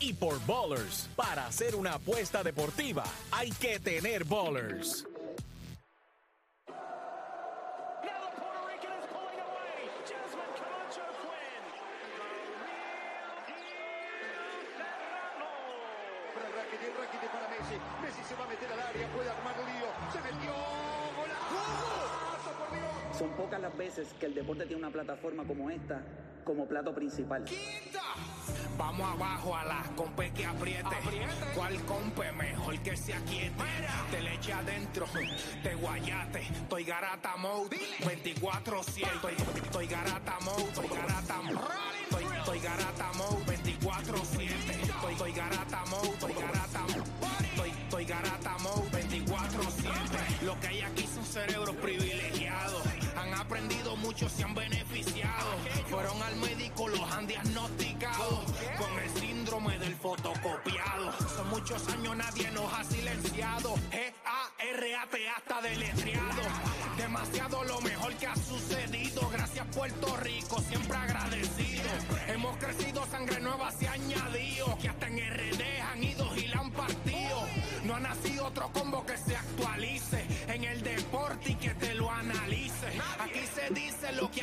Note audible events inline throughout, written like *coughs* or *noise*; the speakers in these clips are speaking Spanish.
y por Ballers. Para hacer una apuesta deportiva hay que tener Ballers. Son pocas las veces que el deporte tiene una plataforma como esta como plato principal. Vamos abajo a la compe que apriete. ¿Cuál compe mejor que se aquiete? Te le eche adentro, te guayate. Estoy garata mode, 24-7. Estoy, garata mode, estoy garata mode. Estoy, garata mode, 24-7. Estoy, garata mode, estoy garata mode. Estoy, estoy garata mode, 24-7. Lo que hay aquí son cerebros privilegiados. Han aprendido mucho, se han beneficiado. Fueron al médico, los han diagnosticado con el síndrome del fotocopiado. Son muchos años, nadie nos ha silenciado. G-A-R-A-T hasta deletreado. Demasiado lo mejor que ha sucedido. Gracias, Puerto Rico, siempre agradecido. Hemos crecido, sangre nueva se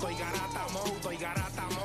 Estoy, garata mode, estoy garata mode,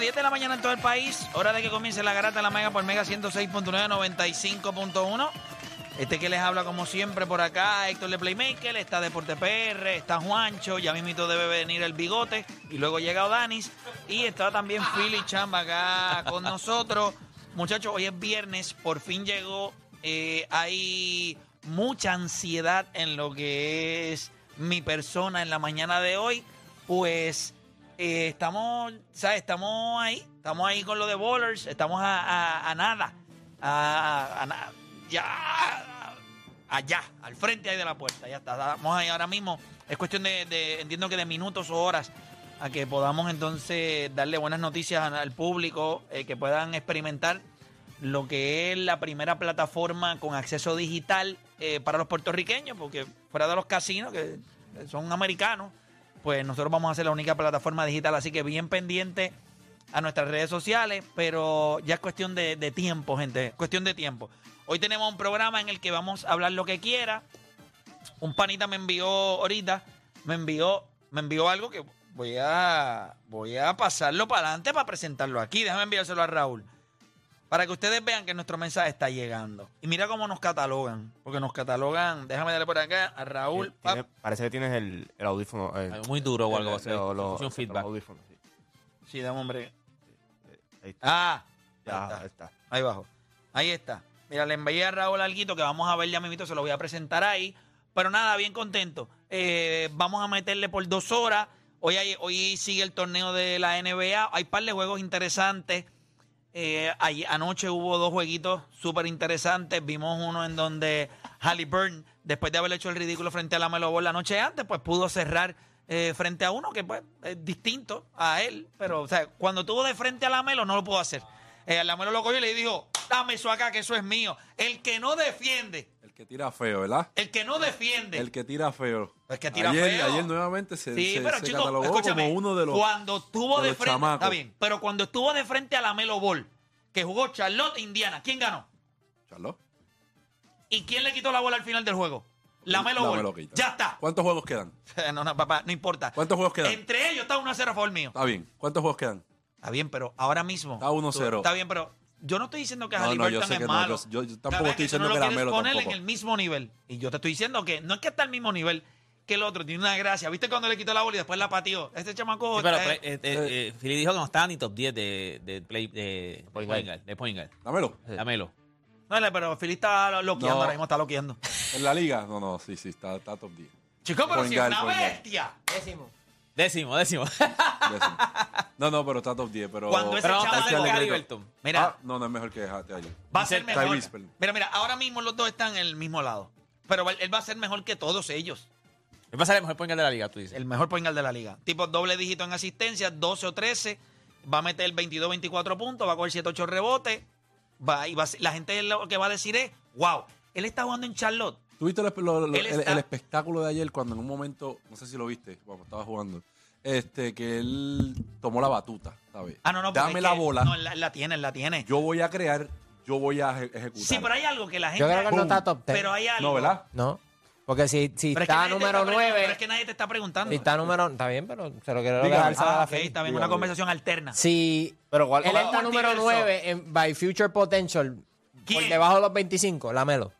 10 de la mañana en todo el país. Hora de que comience la garata de la Mega por Mega 106.9, 95.1. Este que les habla como siempre por acá, Héctor de Playmaker, está Deporte PR, está Juancho, ya mismito debe venir el bigote y luego llega Danis y está también Philly Chamba acá con nosotros. Muchachos, hoy es viernes, por fin llegó, eh, hay mucha ansiedad en lo que es mi persona en la mañana de hoy, pues eh, estamos, ¿sabes? Estamos ahí, estamos ahí con lo de Bowlers, estamos a, a- a nada, ya, allá, al frente ahí de la puerta, ya está, estamos ahí ahora mismo, es cuestión de, de- entiendo que de minutos o horas, a que podamos entonces darle buenas noticias al, al público, eh, que puedan experimentar lo que es la primera plataforma con acceso digital eh, para los puertorriqueños, porque fuera de los casinos, que son americanos, pues nosotros vamos a ser la única plataforma digital, así que bien pendiente a nuestras redes sociales, pero ya es cuestión de, tiempo, gente, cuestión de tiempo. Hoy tenemos un programa en el que vamos a hablar lo que quiera. Un panita me envió ahorita, me envió, me envió algo que voy a, voy a pasarlo para adelante para presentarlo aquí. Déjame enviárselo a Raúl. Para que ustedes vean que nuestro mensaje está llegando. Y mira cómo nos catalogan. Porque nos catalogan. Déjame darle por acá a Raúl. Tiene- Pap- parece que tienes el, el audífono. eh, Algo muy duro o algo el- así. lo- lo- Escuché un feedback. los audífonos, sí. Sí, dame hombre. Ahí está. Ah, Ya, ahí está. ahí está. Ahí abajo. Ahí está. Mira, le envié a Raúl Alguito que vamos a ver ya mismito, se lo voy a presentar ahí. Pero nada, bien contento. Eh, vamos a meterle por dos horas. Hoy, hay- hoy sigue el torneo de la NBA. Hay par de juegos interesantes. Eh, anoche hubo dos jueguitos súper interesantes. Vimos uno en donde Halliburton, después de haber hecho el ridículo frente a la Melo Ball la noche antes, pues pudo cerrar eh, frente a uno que pues, es distinto a él. Pero, o sea, cuando tuvo de frente a la Melo, no lo pudo hacer. Eh, la Melo lo cogió y le dijo, dame eso acá, que eso es mío. El que no defiende, que tira feo, ¿verdad? el que no defiende. El que tira feo. El que tira ayer, feo. Ayer nuevamente se, Sí, se- pero se chicos, catalogó como uno de los, cuando estuvo de frente, chamacos. está bien, pero cuando estuvo de frente a la Melo Ball, que jugó Charlotte Indiana, ¿quién ganó? Charlotte. ¿Y quién le quitó la bola al final del juego? La Melo La Ball. Ya está. ¿Cuántos juegos quedan? *laughs* No, no, papá, no importa. ¿Cuántos juegos quedan? Entre ellos está 1 a 0 a favor mío. Está bien. ¿Cuántos juegos quedan? Está bien, pero ahora mismo. Está 1-0. tú- Está bien, pero yo no estoy diciendo que No, no, yo Halliburton sé es que no, malo. yo- yo- yo tampoco estoy que tú no diciendo lo que Melo poner tampoco. en el mismo nivel. Y yo te estoy diciendo que no es que está al mismo nivel que el otro. Tiene una gracia. ¿Viste cuando le quitó la bola y después la pateó? Este chamaco. Sí, pero eh, eh, eh, eh, Philly dijo que no estaba ni top 10 de, de, play, de, Point point guard. guard, de point guard. Dámelo. Dámelo. no, pero Philly está loqueando No. ahora mismo, está loqueando. ¿En la liga? No, no, sí, sí, está, está top 10. Chicos, pero Point si es guard, una point guard. bestia. Décimo. Décimo, décimo. Décimo. No, no, pero está top 10. Pero, Cuando ese Pero vamos a chamaco- estar cerca de Halliburton. Halliburton. Mira, Ah, no, no es mejor que Taylor. va a ser Tyrese, mejor. perdón. Mira, mira, ahora mismo los dos están en el mismo lado. Pero él él va a ser mejor que todos ellos. Él va a ser el mejor point guard de la liga, tú dices. El mejor point guard de la liga. Tipo doble dígito en asistencia, 12 o 13. Va a meter 22, 24 puntos, va a coger 7, 8 rebotes. Va, y va a ser- la gente lo que va a decir es, wow, él está jugando en Charlotte. ¿Tuviste lo- lo- lo- el, está- el espectáculo de ayer cuando en un momento, no sé si lo viste, cuando estaba jugando, este, que él tomó la batuta, ¿sabes? Ah, no, no. Dame la que- bola, No, la, la tiene, la tiene. yo voy a crear, yo voy a eje- ejecutar. sí, pero hay algo que la gente... Yo creo que no está top 10. Pero hay algo... No, ¿verdad? No. Porque si, si Pero es que está número está preguntando, 9. Pero es que nadie te está preguntando. Si está número. Está bien, pero se lo quiero a Ah, la ok, fe. está bien, una conversación alterna. Si Pero igual. él está número multiverso. 9 en by future potential por debajo de los 25, lámelo.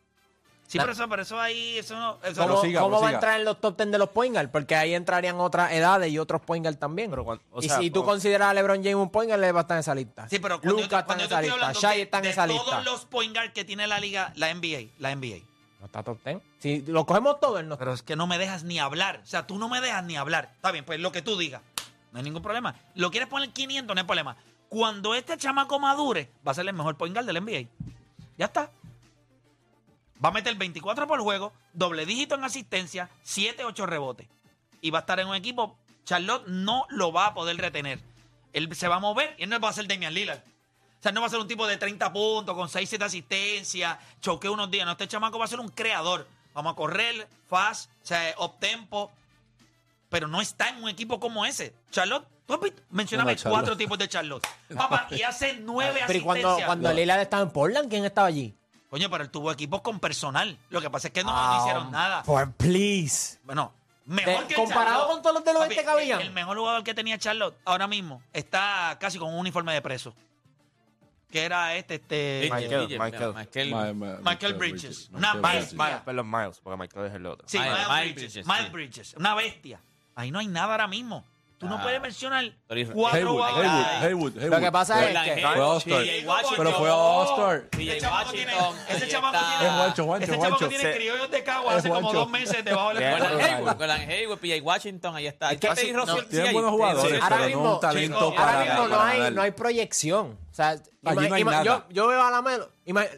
Sí, pero eso, pero eso ahí, eso no... Eso ¿Cómo, siga, cómo va a entrar en los top 10 de los point guard? Porque ahí entrarían otras edades y otros point guard también. Pero cuan- o y si tú o- consideras a LeBron James un point guard, él va a estar en esa lista. Sí, pero cuando yo, Luka te- está cuando en yo esa lista. Shai de, está en esa todos lista. los point guard que tiene la liga, la NBA, la NBA. No está top 10. Si lo cogemos todo, él no está. Pero es que no me dejas ni hablar. O sea, tú no me dejas ni hablar. Está bien, pues lo que tú digas. No hay ningún problema. Lo quieres poner 500, no hay problema. Cuando este chamaco madure, va a ser el mejor point guard del NBA. Ya está. Va a meter 24 por juego, doble dígito en asistencia, 7, 8 rebotes. Y va a estar en un equipo. Charlotte no lo va a poder retener. Él se va a mover y él no va a ser Damian Lillard. O sea, no va a ser un tipo de 30 puntos, con 6, 7 asistencias, choque unos días. No, este chamaco va a ser un creador. Vamos a correr, fast, o sea, up tempo. Pero no está en un equipo como ese. Charlotte, tú? Mencióname No, no, cuatro tipos de Charlotte. Papá, y hace nueve Pero ¿y cuando, asistencias. cuando Lillard estaba en Portland, ¿quién estaba allí? Coño, pero él tuvo equipos con personal. Lo que pasa es que no, no Ah, hicieron nada. Por please. Bueno, mejor De- que comparado Charlotte. con todos los del Papi, oeste que habían. El, el mejor jugador que tenía Charlotte ahora mismo está casi con un uniforme de preso. Que era este, este. Michael, Michael, Michael. Michael. Ma- ma- Michael Bridges. Una Michael bestia. Miles, perdón, Miles, porque Michael es el otro. Sí, Miles- Miles, Miles Bridges. Bridges, Miles sí. Bridges. Una bestia. Ahí no hay nada ahora mismo. Tú no Ah. puedes mencionar cuatro Haywood, jugadores. Haywood, Ay. Haywood, Haywood. Lo que pasa es que. Haywood, Fue All-Star. Pero fue All-Star. Ese chamaco tiene- Washington. ese ahí chamaco está. tiene- Es Juancho, Juancho, Ese chamaco tiene criollos de cagua hace como dos meses debajo. Gordon escudo. Hayward, Gordon Hayward, PJ Washington, ahí está. Es que sí, y no, Russell Tienen Siakam. buenos jugadores, pero mismo, no un talento para Ahora mismo no hay, ganar. no hay proyección. O sea, Allí no hay nada. Yo, yo veo a la Melo,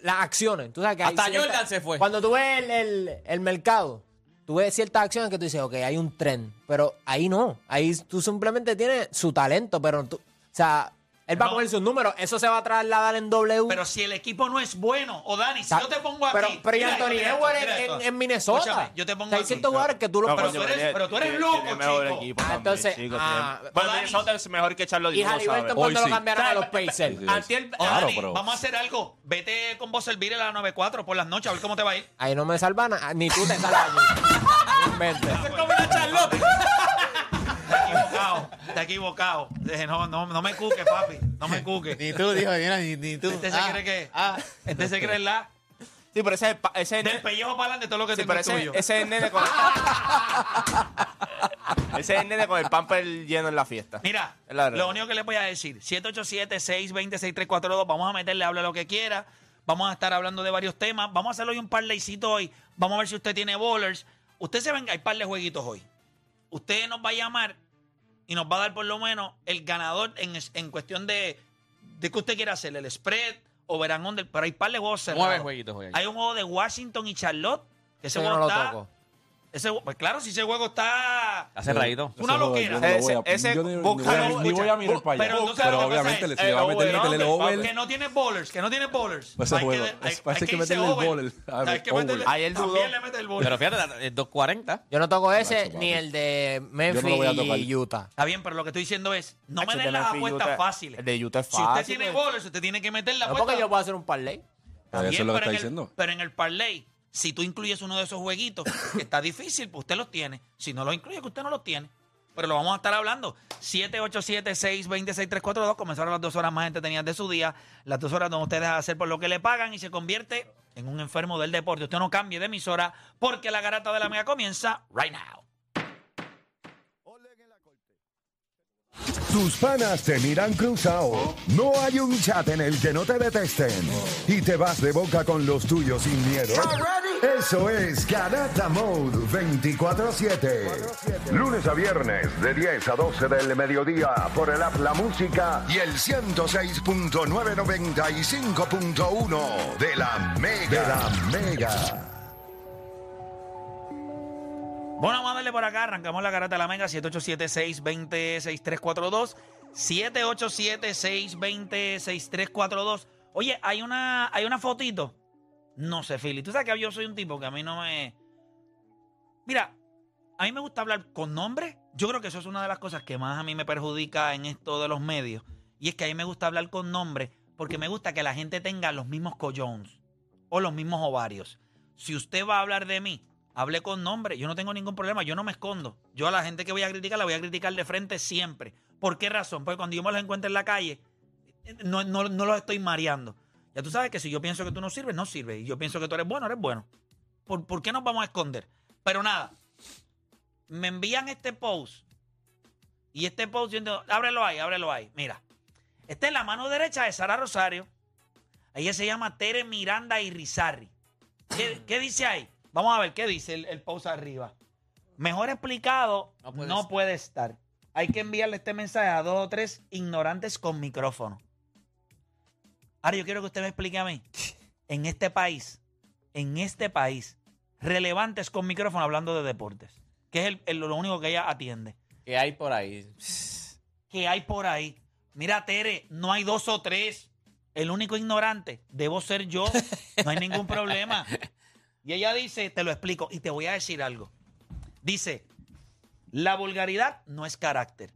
las acciones. Tú sabes que hay Hasta Jordan se fue. Cuando tú ves el, el- el mercado, tú ves ciertas acciones que tú dices, ok, hay un tren. Pero ahí no. Ahí tú simplemente tienes su talento, pero tú. O sea, él va a No. poner sus números. Eso se va a trasladar en W. Pero si el equipo no es bueno, o Dani, si yo te pongo aquí. Pero, pero mira Anthony Edwards en, en- en Minnesota. Escúchame, yo te pongo hay ciertos jugadores que tú los No, pero tú eres- pero tú eres loco, tiene mejor chico. equipo Ah, también, entonces, chico, ah, Bueno, Dani. Minnesota es mejor que Charlotte Y Halliburton cuando Hoy lo sí. cambiaron a los. Pacers. Sí, sí. Claro, pero- vamos a hacer algo. Vete con vos servir a la 94 por las noches a ver cómo te va a ir. Ahí no me salvan, a- ni tú te salvas allí. No inventes. Está equivocado, está equivocado. No, no, no me cuque, papi. No me cuque. Ni tú, dijo, mira, ni, ni tú. Este se Ah, cree que. ah. Este se cree la. Sí, pero ese, pa- ese, Del pellejo para adelante todo lo que sí, tengo pero es ese, tuyo. ese es el nene con *laughs* ese es el nene con el pamper lleno en la fiesta. Mira, Es la lo único que les voy a decir, 787-620-6342, vamos a meterle, habla lo que quiera, vamos a estar hablando de varios temas, vamos a hacer hoy un parlaycito hoy, vamos a ver si usted tiene bowlers. Usted se venga, hay par de jueguitos hoy. Usted nos va a llamar y nos va a dar por lo menos el ganador en, en cuestión de, de que usted quiera hacer, el spread o verán under, pero hay par de juegos cerrados. Nueve jueguitos hoy. Hay un juego de Washington y Charlotte, que ese juego no lo está... Ese, pues claro, si ese juego está... Está cerradito. Una Ese loquera. Ese- ni- voy a- mirar para allá. pero Pero, obviamente le se va a el meter el ¿no? over. Que no tiene bowlers, que no tiene bowlers. Ese Hay juego, que- hay- es- parece hay que meterle el bowler. Ayer dudó. También le mete el bowler. Pero fíjate, es 2.40. Yo no toco ese ni el de Yo no Memphis lo voy a tocar. y Utah. Está bien, pero lo que estoy diciendo es, no me den de las apuestas fáciles. el de Utah es Si usted fácil, tiene pues. bowlers, usted tiene que meter la apuesta. porque yo puedo hacer un parlay. Está Eso es lo que pero está en el- diciendo. pero en el parlay, si tú incluyes uno de esos jueguitos, que está difícil, pues usted los tiene. Si no los incluye, que usted no los tiene. Pero lo vamos a estar hablando. 787-626-342. Comenzaron las dos horas más entretenidas de su día. Las dos horas donde usted deja de hacer por lo que le pagan y se convierte en un enfermo del deporte. Usted no cambie de emisora porque la garata de la mega comienza right now. Tus panas te miran cruzado. No hay un chat en el que no te detesten. Y te vas de boca con los tuyos sin miedo. Eso es Garata Mode 24-7. Lunes a viernes de 10 a 12 del mediodía por el app La Música y el 106.995.1 de la Mega. De la Mega. Bueno, vamos a darle por acá. Arrancamos la garata de la Mega 787-620-6342. 787-620-6342. Oye, hay una, hay una fotito. No sé, Philly. Tú sabes que yo soy un tipo que a mí no me. Mira, a mí me gusta hablar con nombres. Yo creo que eso es una de las cosas que más a mí me perjudica en esto de los medios. Y es que a mí me gusta hablar con nombres porque me gusta que la gente tenga los mismos collones o los mismos ovarios. Si usted va a hablar de mí, hable con nombre. Yo no tengo ningún problema. Yo no me escondo. Yo a la gente que voy a criticar la voy a criticar de frente siempre. ¿Por qué razón? Porque cuando yo me los encuentro en la calle, no, no, no los estoy mareando. Ya tú sabes que si yo pienso que tú no sirves, no sirves. Y yo pienso que tú eres bueno, eres bueno. ¿Por, por qué nos vamos a esconder? Pero nada, me envían este post. Y este post, yo ábrelo ahí, ábrelo ahí. Mira, esta es la mano derecha de Sara Rosario. Ella se llama Tere Miranda Irizarri. ¿Qué, qué dice ahí? Vamos a ver qué dice el, el post arriba. Mejor explicado no, puede puede, estar. estar. Hay que enviarle este mensaje a dos o tres ignorantes con micrófono. Ahora yo quiero que usted me explique a mí. En este país, en este país, relevantes con micrófono hablando de deportes. Que es el- el- lo único que ella atiende. ¿Qué hay por ahí? ¿Qué hay por ahí? Mira, Tere, no hay dos o tres. El único ignorante debo ser yo. No hay ningún problema. Y ella dice, te lo explico y te voy a decir algo. Dice, la vulgaridad no es carácter.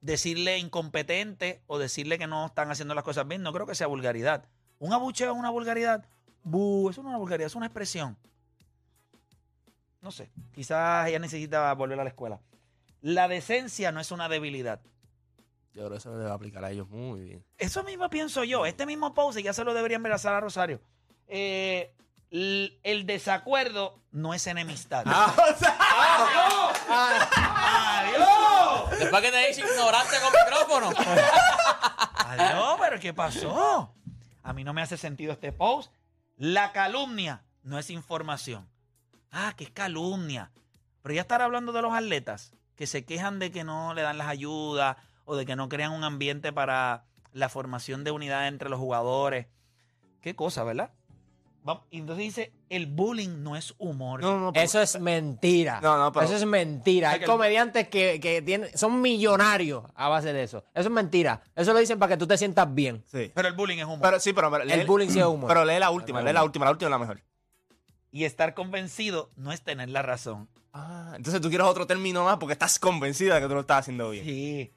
Decirle incompetente o decirle que no están haciendo las cosas bien, no creo que sea vulgaridad. Un abucheo es una vulgaridad. Bu, eso no es una vulgaridad, es una expresión. No sé, quizás ella necesita volver a la escuela. La decencia no es una debilidad. Yo creo que eso le debe aplicar a ellos muy bien. Eso mismo pienso yo. Este mismo pose ya se lo deberían ver a Sara Rosario. Eh, l- el desacuerdo no es enemistad. ¡Adiós! Después que te dice ignorante con micrófono. *laughs* ¡Adiós! ¿Pero qué pasó? A mí no me hace sentido este post. La calumnia no es información. Ah, que es calumnia. Pero ya estar hablando de los atletas que se quejan de que no le dan las ayudas o de que no crean un ambiente para la formación de unidad entre los jugadores. Qué cosa, ¿verdad? Y entonces dice, el bullying no es humor. No, no, pero- Eso es mentira. No, no, pero- Eso es mentira. Hay que el- comediantes que, que tienen, son millonarios a base de eso. Eso es mentira. Eso lo dicen para que tú te sientas bien. Sí. Pero el bullying es humor. Pero sí, pero, pero lee- El bullying sí es humor. Pero lee la última, lee la última, la última es la mejor. y estar convencido no es tener la razón. Ah, entonces tú quieres otro término más porque estás convencida de que tú lo estás haciendo bien. Sí.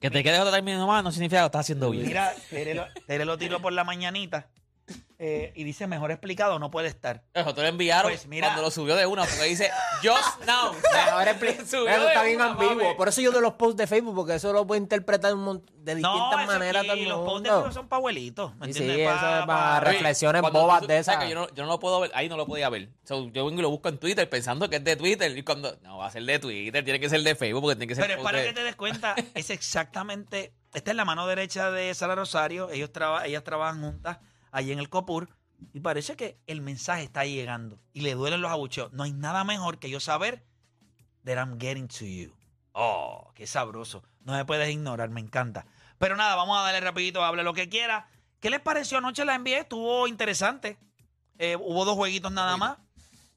Que te quedes otro término más no significa que lo estás haciendo bien. Mira, Tere lo, Tere lo tiró por la mañanita eh, y dice mejor explicado no puede estar. Eso te lo enviaron Pues mira. cuando lo subió de una, porque dice *laughs* just now. Mejor *laughs* expli- Subió Eso de está bien una, ambiguo. mami. Por eso yo de los posts de Facebook, porque eso lo puede interpretar un mon- de distintas eso maneras todo el los posts de mundo. Facebook son para abuelitos. ¿me Sí, entiendes? sí, eso es para Pa- re- reflexiones cuando bobas tú- de esas. que yo, no, yo no lo puedo ver, ahí no lo podía ver. So, yo vengo y lo busco en Twitter pensando que es de Twitter. Y cuando, no, va a ser de Twitter, tiene que ser de Facebook, porque tiene que ser Pero es post para de- que te des cuenta, es exactamente. Esta es la mano derecha de Sara Rosario. Ellos traba- ellas trabajan juntas allí en el COPUR. Y parece que el mensaje está llegando. Y le duelen los abucheos. No hay nada mejor que yo saber that I'm getting to you. Oh, qué sabroso. No me puedes ignorar, me encanta. Pero nada, vamos a darle rapidito, hable lo que quiera. ¿Qué les pareció anoche? La envié, estuvo interesante. Eh, hubo dos jueguitos nada más.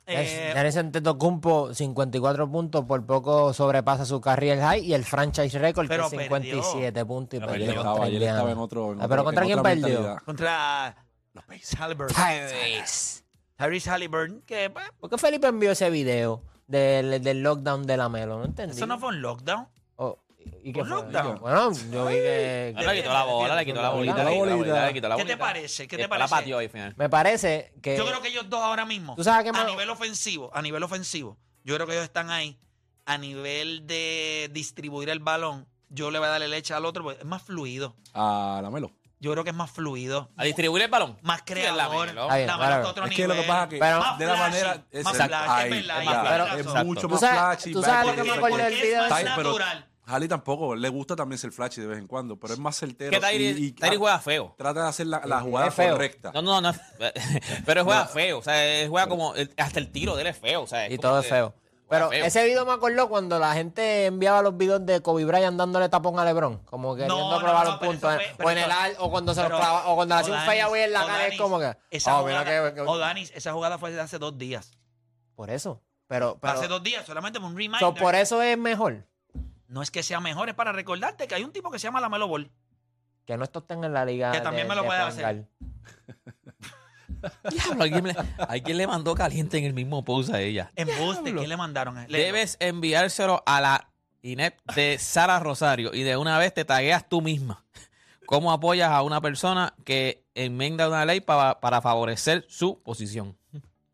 Eh, Giannis Antetokounmpo, 54 puntos, por poco sobrepasa su career high y el franchise record que Pero es 57 puntos y Pero perdió perdió. contra Estaba, ayer Indiana. estaba en otro. en Ah, otro- pero en ¿contra quién otra perdió? mentalidad. contra Tyrese Halliburton. Tyrese. Tyrese Halliburton, que pues, ¿Por qué Felipe envió ese video del, del lockdown de la Melo? No entendí. eso no fue un lockdown. Oh, ¿Y qué ¿Por fue? lockdown? Bueno, yo vi que... Ah, le quitó la bola, le quitó la bolita, la le quitó la bolita. bolita, le quitó la ¿Qué te bolita. parece? ¿Qué te después la parece? pateó ahí al final. Me parece que... Yo creo que ellos dos ahora mismo, ¿Tú sabes qué a me- nivel ofensivo, a nivel ofensivo, yo creo que ellos están ahí. A nivel de distribuir el balón, yo le voy a darle leche al otro, porque es más fluido. A la Melo. Yo creo que es más fluido, A distribuir el balón. más Sí, es la creador. Melo. Está bien, Dámelo claro. a otro Es que lo que nivel, pasa es que Pero- más de la flashy, manera. más exacto, flashy, ahí, es verdad, es ya, verdad, es mucho ¿Tú más sabes- flashy. tú sabes que and me forth. acordé del Porque es video? más pero- natural. Halley tampoco, le gusta también ser flashy de vez en cuando, pero es más certero. Que y- Tyri juega feo. Trata de hacer la, la jugada correcta. No, no, no. *laughs* *laughs* Pero juega feo. O sea, él juega como. Hasta el tiro de él es feo. O sea, Y todo es feo. Pero feo. ese video me acordó cuando la gente enviaba los videos de Kobe Bryant dándole tapón a LeBron, como queriendo No, no, probar no, un punto. fue- o en el al- o cuando se clava, o cuando le hacía un fadeaway en la cara, es como que. Esa oh, jugada, que- que- Odanis, esa jugada fue de hace dos días. Por eso. Pero, pero hace dos días, solamente un reminder. so, por eso es mejor No es que sea mejor, es para recordarte que hay un tipo que se llama Lamelo Ball. que no estos estén en la liga. Que también de- me lo de puede hacer. *laughs* Diablo, alguien, le, alguien le mandó caliente en el mismo post a ella. Embuste, ¿quién le mandaron? Debes enviárselo a la INEP de Sara Rosario y de una vez te tagueas tú misma. ¿Cómo apoyas a una persona que enmienda una ley para, para favorecer su posición?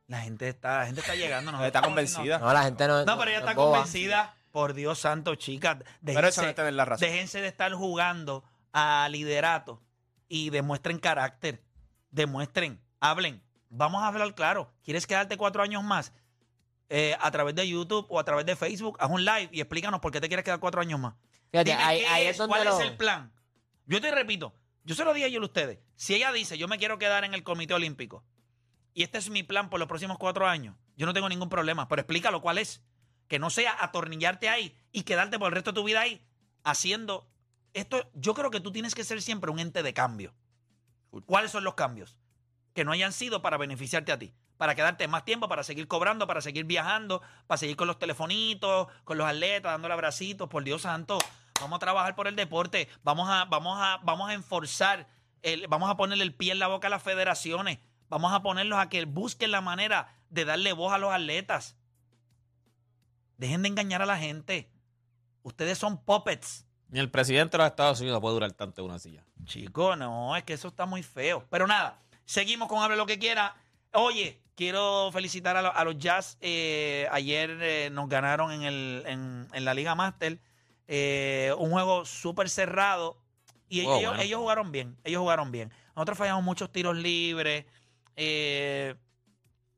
La gente está, la gente está llegando. nosotros Está convencida. No, la gente no. No, pero ella no está boba. convencida. Por Dios santo, chicas. Pero eso no la razón. Déjense de estar jugando a liderato y demuestren carácter. Demuestren, hablen. Vamos a hablar claro. ¿Quieres quedarte cuatro años más? Eh, a través de YouTube o a través de Facebook, haz un live y explícanos por qué te quieres quedar cuatro años más. Fíjate, Dime ahí, qué ahí es, es donde ¿Cuál lo. es el plan? Yo te repito, yo se lo dije ayer a ustedes. Si ella dice, yo me quiero quedar en el Comité Olímpico y este es mi plan por los próximos cuatro años, yo no tengo ningún problema, pero explícalo cuál es. Que no sea atornillarte ahí y quedarte por el resto de tu vida ahí haciendo esto. Yo creo que tú tienes que ser siempre un ente de cambio. ¿Cuáles son los cambios? Que no hayan sido para beneficiarte a ti, para quedarte más tiempo, para seguir cobrando, para seguir viajando, para seguir con los telefonitos, con los atletas, dándole abracitos, por Dios santo. Vamos a trabajar por el deporte, vamos a, vamos a, vamos a enforzar, el- vamos a ponerle el pie en la boca a las federaciones, vamos a ponerlos a que busquen la manera de darle voz a los atletas. Dejen de engañar a la gente. Ustedes son puppets. Ni el presidente de los Estados Unidos puede durar tanto en una silla. Chico, no, es que eso está muy feo. Pero nada, seguimos con Hable lo que quiera. Oye, quiero felicitar a, lo- a los Jazz. Eh, ayer eh, nos ganaron en, el, en, en la Liga Master. Eh, un juego súper cerrado. Y Oh, ellos, bueno. ellos jugaron bien. Ellos jugaron bien. Nosotros fallamos muchos tiros libres. Eh,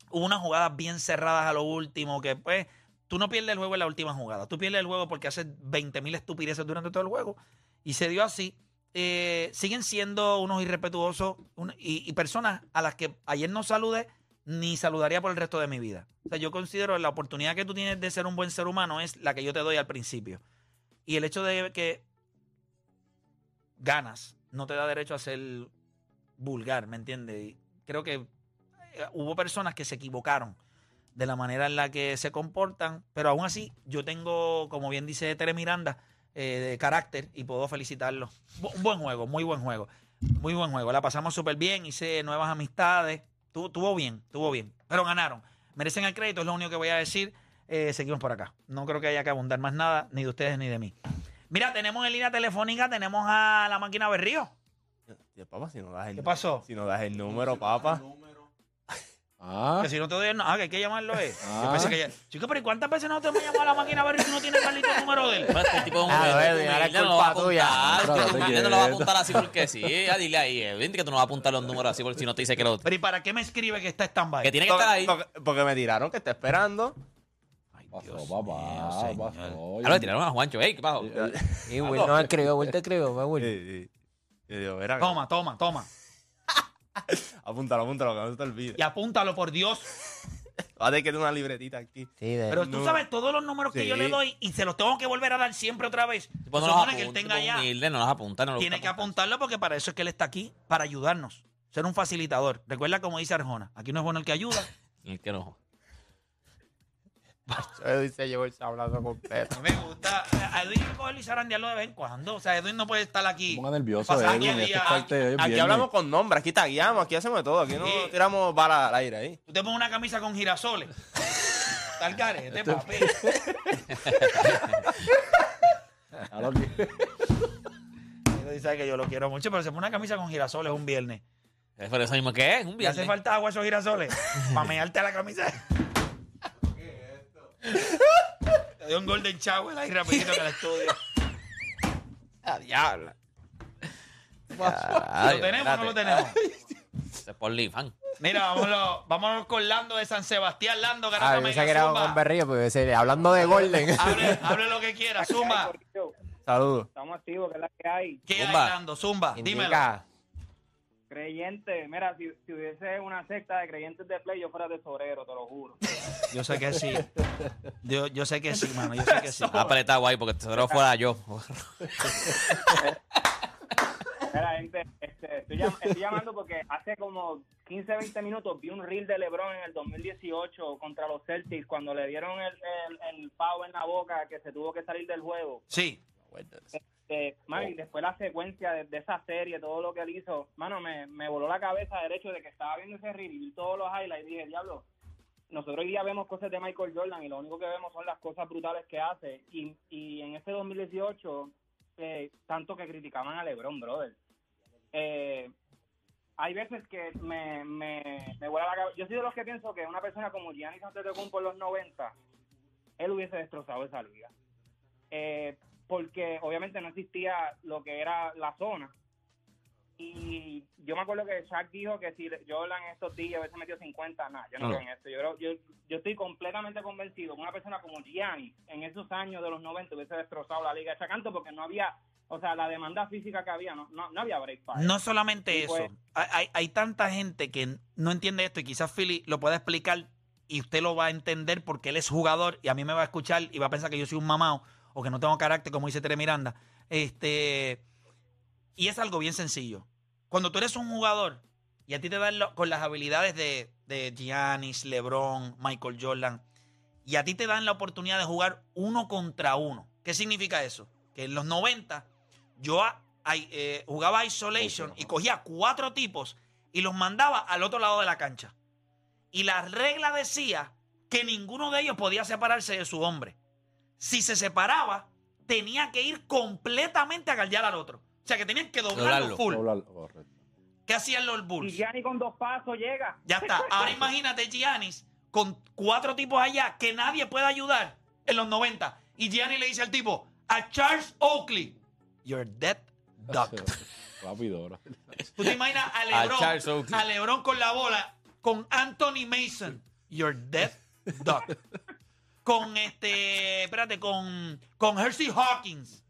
hubo unas jugadas bien cerradas a lo último que pues tú no pierdes el juego en la última jugada. Tú pierdes el juego porque haces 20 mil estupideces durante todo el juego. Y se dio así. Eh, siguen siendo unos irrespetuosos y, personas a las que ayer no saludé ni saludaría por el resto de mi vida. O sea, yo considero la oportunidad que tú tienes de ser un buen ser humano es la que yo te doy al principio. Y el hecho de que ganas no te da derecho a ser vulgar, ¿me entiendes? Creo que eh, hubo personas que se equivocaron de la manera en la que se comportan, pero aún así yo tengo, como bien dice Tere Miranda, eh, de carácter y puedo felicitarlo. Bu- Un buen juego, muy buen juego, muy buen juego. La pasamos súper bien, hice nuevas amistades, Tu- tuvo bien, tuvo bien, pero ganaron. Merecen el crédito, es lo único que voy a decir. Eh, seguimos por acá. No creo que haya que abundar más nada, ni de ustedes ni de mí. Mira, tenemos en línea telefónica, tenemos a la máquina Berrío. Papá, si no das el, ¿Qué pasó? Si no das el número, papá. Ah, Que si no te doy el no- ah, que hay que llamarlo es. Yo Ah. pensé que ya- Chico, pero ¿y cuántas veces no te hemos llamado a la máquina Berrío si no tienes Carlito el número de él? Este tipo es un Ah, Edwin, ahora es a culpa tuya. no lo va a apuntar así porque sí. Ya dile ahí, Edwin, que tú no vas a apuntar los números así porque si no te dice que lo. Pero ¿y para qué me escribe que está stand-by? Que tiene que estar ahí. Porque, me tiraron que está esperando. pasó, papá. mío, pasó. Ahora le tiraron a Juancho. Ey, ¿qué pasó? Y Will no escribió, Will te escribió, me Will. Toma, toma, toma. *laughs* apúntalo, apúntalo, que no se te olvide. Y apúntalo, por Dios. *laughs* Va a tener que tener una libretita aquí. Sí, de- Pero tú No. sabes todos los números que Sí. yo le doy y se los tengo que volver a dar siempre otra vez. Pues no Se los supone que él apunta, tenga tipo ya. humilde, no los apunta, no los Tiene que apuntar. apuntarlo porque para eso es que él está aquí, para ayudarnos. Ser un facilitador. Recuerda como dice Arjona. Aquí no es bueno el que ayuda. *laughs* El que no. Edwin se llevó el sablazo completo. A mí me gusta. A Edwin cogerlo y zarandearlo de vez en cuando. O sea, Edwin no puede estar aquí. Ponga nervioso, Edwin. es parte de Aquí viernes. hablamos con nombres, aquí tagueamos, aquí hacemos de todo. Aquí no Sí. tiramos bala al aire ahí. Tú te pones una camisa con girasoles. *laughs* El carete, papi. A lo que- Él dice que yo lo quiero mucho, pero se pone una camisa con girasoles un viernes. Es por eso mismo que es, un ¿Le hace viernes. falta agua a esos girasoles? *laughs* Para mearte a la camisa. Te dio un golden shower ahí rapidito en el estudio. ¡A diabla! ¿Lo tenemos o no lo tenemos? Es por Lifan. Mira, vámonos, vámonos con Lando de San Sebastián. Lando, Ah, Garata Mega, que era zumba. con Berrío, porque ese- hablando de Golden. *laughs* Hable, hable lo que quiera, Zumba. Saludos. Estamos activos, que es la que hay. ¿Qué hay, Zumba. Lando? Zumba, dímelo. Indica. Creyente, mira, si, si hubiese una secta de creyentes de play, yo fuera tesorero, te lo juro. Yo sé que sí. Yo, yo sé que sí, mano. Yo sé que sí. Apretado ahí porque seguro fuera yo. Mira, gente, este, estoy, llam- estoy llamando porque hace como 15, 20 minutos vi un reel de LeBron en el 2018 contra los Celtics cuando le dieron el, el, el pavo en la boca que se tuvo que salir del juego. Sí. Este, y después la secuencia de, de esa serie, todo lo que él hizo, mano, me, me voló la cabeza del hecho de que estaba viendo ese reel y todos los highlights y dije, diablo, nosotros hoy día vemos cosas de Michael Jordan y lo único que vemos son las cosas brutales que hace. Y, y en este 2018, eh, tanto que criticaban a LeBron, brother. Eh, hay veces que me, me, me vuela la cabeza. Yo soy de los que pienso que una persona como Giannis Antetokounmpo en los 90, él hubiese destrozado esa liga. Eh, porque obviamente no existía lo que era la zona. Y yo me acuerdo que Shaq dijo que si Jordan en estos días hubiese metido 50, nada, yo no No. creo en eso. Yo, creo- yo, yo estoy completamente convencido que una persona como Giannis en esos años de los 90 hubiese destrozado la liga de Chacanto porque no había, o sea, la demanda física que había, no, no, no había break para No solamente Y eso. pues- Hay, hay- hay tanta gente que no entiende esto y quizás Philly lo pueda explicar y usted lo va a entender porque él es jugador y a mí me va a escuchar y va a pensar que yo soy un mamado o que no tengo carácter, como dice Tere Miranda. Este, y es algo bien sencillo. Cuando tú eres un jugador y a ti te dan lo- con las habilidades de, de Giannis, LeBron, Michael Jordan, y a ti te dan la oportunidad de jugar uno contra uno. ¿Qué significa eso? Que en los 90 yo a- ay- eh, jugaba Isolation y cogía cuatro tipos y los mandaba al otro lado de la cancha. Y la regla decía que ninguno de ellos podía separarse de su hombre. Si se separaba, tenía que ir completamente a galdear al otro. O sea, que tenían que doblarlo Doblarlo. full. Correcto. ¿Qué hacían los Y Bulls? Giannis con dos pasos llega. Ya está. Ahora imagínate Giannis con cuatro tipos allá que nadie puede ayudar en los 90. Y Giannis le dice al tipo, a Charles Oakley, you're dead duck. *laughs* Rápido, bro. ¿Tú te imaginas a A Charles LeBron, Oakley. a LeBron con la bola, con Anthony Mason, you're dead duck. Con este, espérate, con, con Hersey Hawkins,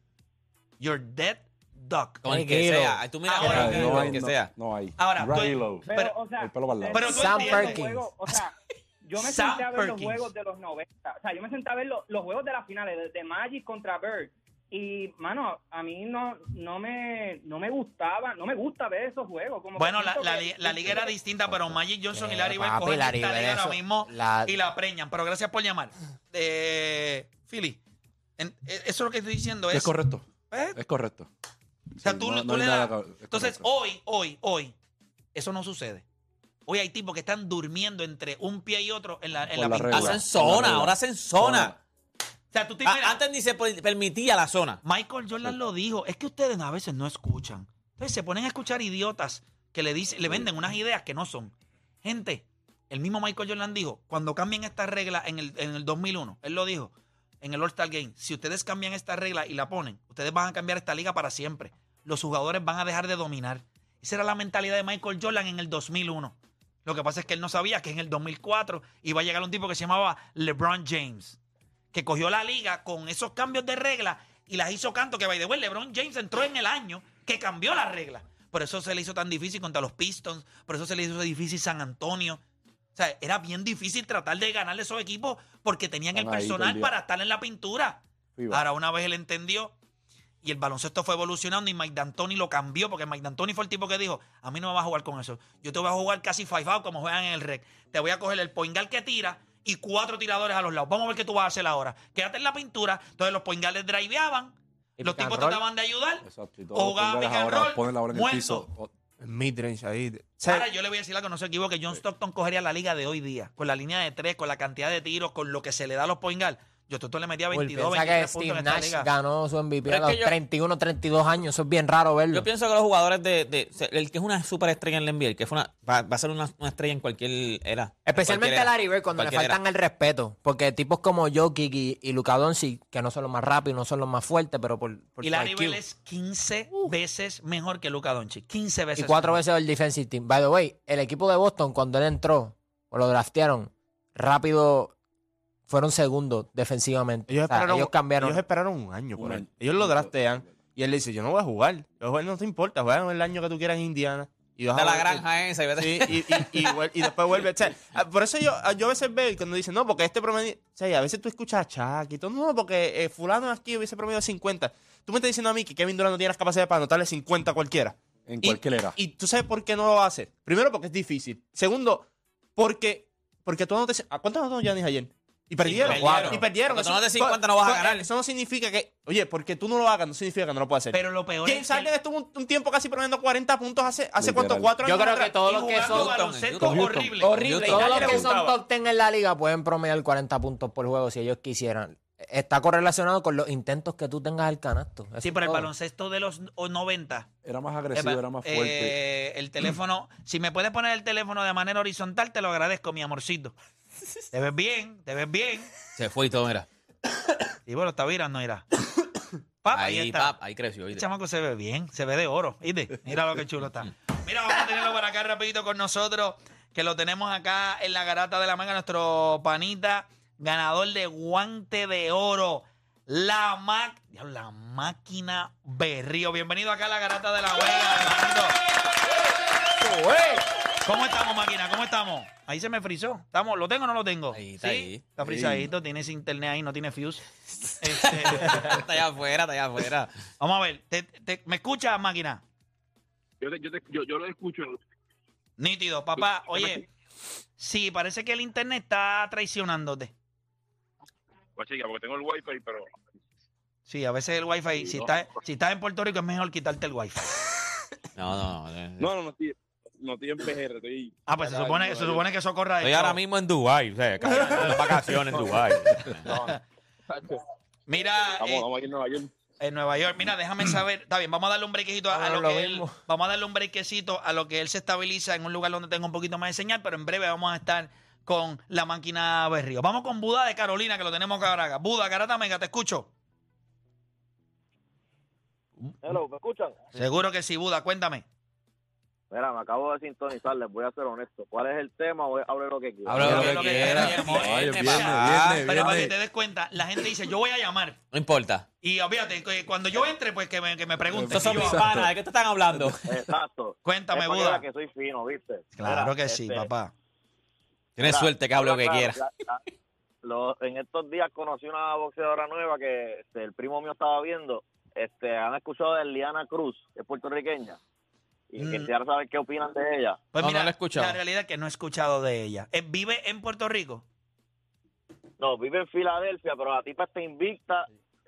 you're dead duck. Con el que sea. Tú mira Ahora, no con el que no, sea. no hay. Ahora, tú-. Pero, Pero- o sea, el pelo para el lado. pero tú Sam Perkins. o sea, yo me Sam senté a ver los juegos de los 90. O sea, yo me senté a ver los, los juegos de las finales de, de Magic contra Bird. Y, mano, a mí no, no, me, no me gustaba, no me gusta ver esos juegos. Como Bueno, la, la, que- la liga era *laughs* distinta, pero Magic Johnson y Eh, Larry Bird cogen esta liga ahora mismo la- y la preñan. Pero gracias por llamar. Eh, Philly, en- eh, eso es lo que estoy diciendo. Es, Es correcto. ¿Eh? Es correcto. O sea, Sí, tú, no- tú no hay le das- Entonces, correcto. hoy, hoy, hoy, eso no sucede. Hoy hay tipos que están durmiendo entre un pie y otro en la, en la. Hacen zona, ahora hacen zona. O sea, tú te imaginas- antes ni se per- permitía la zona. Michael Jordan lo dijo. Es que ustedes a veces no escuchan. Entonces se ponen a escuchar idiotas que le dicen, le venden unas ideas que no son. Gente, el mismo Michael Jordan dijo, cuando cambien esta regla en el, en el 2001, él lo dijo en el All-Star Game, si ustedes cambian esta regla y la ponen, ustedes van a cambiar esta liga para siempre. Los jugadores van a dejar de dominar. Esa era la mentalidad de Michael Jordan en el 2001. Lo que pasa es que él no sabía que en el 2004 iba a llegar un tipo que se llamaba LeBron James que cogió la liga con esos cambios de regla y las hizo canto que, by the way, LeBron James entró en el año que cambió la regla. Por eso se le hizo tan difícil contra los Pistons, por eso se le hizo difícil San Antonio. O sea, era bien difícil tratar de ganarle esos equipos porque tenían el Están personal para estar en la pintura. Ahora, una vez él entendió y el baloncesto fue evolucionando y Mike D'Antoni lo cambió porque Mike D'Antoni fue el tipo que dijo, a mí no me vas a jugar con eso. Yo te voy a jugar casi five out como juegan en el rec. Te voy a coger el point guard que tira y cuatro tiradores a los lados. Vamos a ver qué tú vas a hacer ahora. Quédate en la pintura. Entonces los point guards driveaban, Y los tipos trataban de ayudar. Exacto. Y O todos los jugaba jugadores pick and ahora roll, ponen la bola en el muerto. piso. Midrange ahí. Ahora yo le voy a decir algo, no se equivoque. John Stockton cogería la liga de hoy día. Con la línea de tres, con la cantidad de tiros, con lo que se le da a los point guard. Yo Toto le metía Uy, 22, piensa 23 que puntos Steve en esta Nash liga. ganó su MVP Pero a es los que yo- 31, 32 años. Eso es bien raro verlo. Yo pienso que los jugadores de, de- se- el que es una superestrella en la NBA, el que fue una, va, va a ser una, una estrella en cualquier era. Especialmente era. Larry Bird cuando le faltan el respeto. Porque tipos como Jokic y, y Luka Doncic, que no son los más rápidos, no son los más fuertes, pero por, por Y su Larry IQ. Bird es 15 veces mejor que Luka Doncic. 15 veces. Y cuatro mejor. veces el defensive team. By the way, el equipo de Boston, cuando él entró, o lo draftearon, rápido fueron segundos defensivamente. Ellos O sea, esperaron, ellos cambiaron. ellos esperaron un año por Un él. año. Ellos lo draftean y él le dice, yo no voy a jugar. Yo no te importa, juega el año que tú quieras en Indiana. Y vas De a la granja esa. y vete- Sí, y, y, y, y después vuelve. O sea, ah, por eso yo, yo a veces veo cuando dicen, no, porque este promedio. O sea, y a veces tú escuchas a Chuck y todo, no, porque eh, Fulano aquí hubiese promedio 50. Tú me estás diciendo a mí que Kevin Durant no tiene las capacidades para anotarle 50 a cualquiera. En Y- cualquier era. Y tú sabes por qué no lo hace. Primero, porque es difícil. Segundo, porque, porque tú anotes. ¿A cuántos anotó Giannis ayer? Y perdieron. perdieron. Y perdieron. Eso- anotes 50 no vas a ganar. Eso no significa que. Oye, porque tú no lo hagas, no significa que no lo puedas hacer. Pero lo peor James es que Harden estuvo un, un tiempo casi promediando 40 puntos hace, hace cuánto, cuatro Yo años. creo que todos los que son baloncesto Houston. horrible. Horrible. Todos los que son top 10 en la liga pueden promediar 40 puntos por juego si ellos quisieran. Está correlacionado con los intentos que tú tengas al canasto. Eso Sí, pero el baloncesto de los o- 90. Era más agresivo, era más fuerte. eh, el teléfono, si me puedes poner el teléfono de manera horizontal, te lo agradezco, mi amorcito. Te ves bien, te ves bien. Se fue y todo, mira. Y bueno, está virando, mira. *coughs* Pap, ahí, Ahí, está. pap, ahí creció. El chamaco se ve bien, se ve de oro, ¿viste? Mira lo que chulo está. *laughs* Mira, vamos a tenerlo por acá rapidito con nosotros, que lo tenemos acá en la garata de la manga, nuestro panita, ganador de guante de oro, la Mac, la máquina Berrío. Bienvenido acá a la garata de la Vega, hermanito. ¿Cómo estamos, máquina? ¿Cómo estamos? Ahí se me frizó. ¿Estamos? ¿Lo tengo o no lo tengo? Ahí, está ¿Sí? ahí. Está frisadito, tienes internet ahí, no tiene fuse. *laughs* Este, está allá afuera, está allá afuera. Vamos a ver, ¿te- te- me escuchas, máquina? Yo, te- yo, te- yo, yo lo escucho. Nítido, papá. Oye, sí, parece que el internet está traicionándote. Pues chica, porque tengo el wifi, pero Sí, a veces el wifi, si estás, si estás en Puerto Rico es mejor quitarte el wifi. *laughs* No, no, no. no, no, no estoy, no estoy en PR, estoy. Ah, pues se supone, se supone que eso corra de Estoy ahora mismo en Dubái, o sea, *laughs* en vacaciones en Dubái. Mira, Vamos, eh, vamos aquí en Nueva York. en Nueva York, mira, déjame saber. Está bien, vamos a darle un brequecito a, a lo lo que él, mismo. vamos a darle un brequecito a lo que él se estabiliza en un lugar donde tenga un poquito más de señal, pero en breve vamos a estar con la máquina Berrío. Vamos con Buda de Carolina, que lo tenemos acá ahora. Buda, Garata Mega, te escucho. Hello, ¿me escuchan? Seguro que sí, Buda, cuéntame. Mira, me acabo de sintonizar, les voy a ser honesto. ¿Cuál es el tema? Voy a hablar lo que quiera. Habla lo que quiera. papá. viene, Pero para que te des cuenta, la gente dice, yo voy a llamar. No importa. Y fíjate, que cuando yo entre, pues que me, que me pregunten. Estos son mis panas, ¿de qué te están hablando? Exacto. Cuéntame, Buda. que soy fino, ¿viste? Claro Mira, que sí, este, papá. Tienes suerte que hable lo que claro, quiera. en estos días conocí una boxeadora nueva que este, el primo mío estaba viendo. Este, han escuchado de Liana Cruz, que es puertorriqueña. Y Mm. quisiera saber qué opinan de ella. Pues No, mira, no la he escuchado. la realidad es que no he escuchado de ella. Eh, ¿Vive en Puerto Rico? No, vive en Filadelfia, pero la tipa está invicta.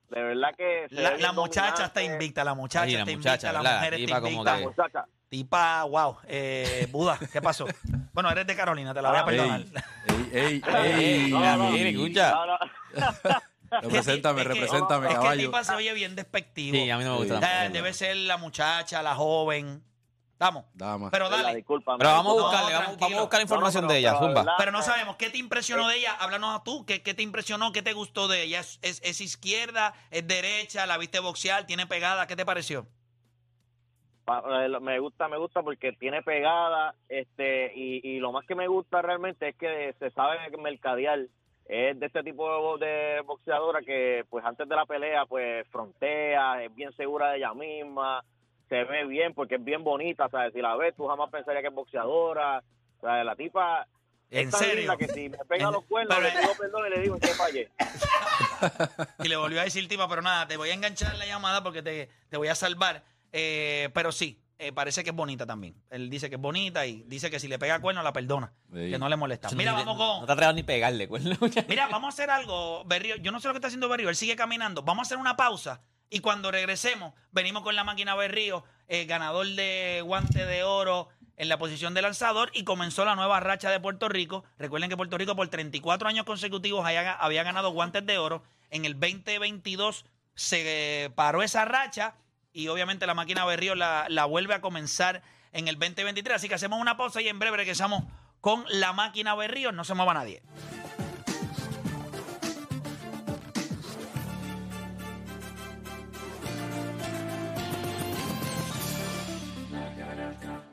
De verdad que... se La, muchacha está invicta, la muchacha Sí, la está muchacha, invicta, la mujer está invicta. que- Muchacha, Tipa, wow. Eh, Buda, ¿qué pasó? bueno, eres de Carolina, te la voy a Ah, perdonar. Ey, ey, *laughs* ey. Ey, no, no, escucha. no, no. *laughs* Represéntame, Es que- represéntame, Es que caballo. tipa se oye bien despectivo. Sí, a mí no me gusta tampoco. debe ser la muchacha, la joven. Vamos. Dama. Pero dale. disculpa. Pero vamos a No, buscarle, vamos, a buscar información No, no, de ella, pero- Zumba. no sabemos qué te impresionó de ella. Háblanos a tú. ¿Qué, qué te impresionó? ¿Qué te gustó de ella? ¿Es, es, es izquierda? ¿Es derecha? ¿La viste boxear? ¿Tiene pegada? ¿Qué te pareció? Pa- eh, Me gusta, me gusta porque tiene pegada, este, y, y lo más que me gusta realmente es que se sabe mercadear. Es de este tipo de, de boxeadora que, pues, antes de la pelea, pues, frontea, es bien segura de ella misma, se ve bien porque es bien bonita, ¿sabes? Si la ves, tú jamás pensarías que es boxeadora. O sea, la tipa ¿En es tan serio? linda que si me pega los cuernos, le digo perdón y le digo en qué fallé. *laughs* Y le volvió a decir, tipa, pero nada, te voy a enganchar en la llamada porque te, te voy a salvar. Eh, pero sí, eh, parece que es bonita también. Él dice que es bonita y dice que si le pega cuerno la perdona, Sí. que no le molesta. Mira, vamos No con... te atrevas ni pegarle, cuerno. Mira, vamos a hacer algo, Berrío. Yo no sé lo que está haciendo Berrío, él sigue caminando. Vamos a hacer una pausa y cuando regresemos, venimos con la máquina Berrío, eh, ganador de guante de oro, en la posición de lanzador y comenzó la nueva racha de Puerto Rico. Recuerden que Puerto Rico por 34 años consecutivos haya- había ganado guantes de oro. En el 2022 se paró esa racha y obviamente la máquina Berrío la, la vuelve a comenzar en el 2023. Así que hacemos una pausa y en breve regresamos con la máquina Berrío. No se mueva nadie.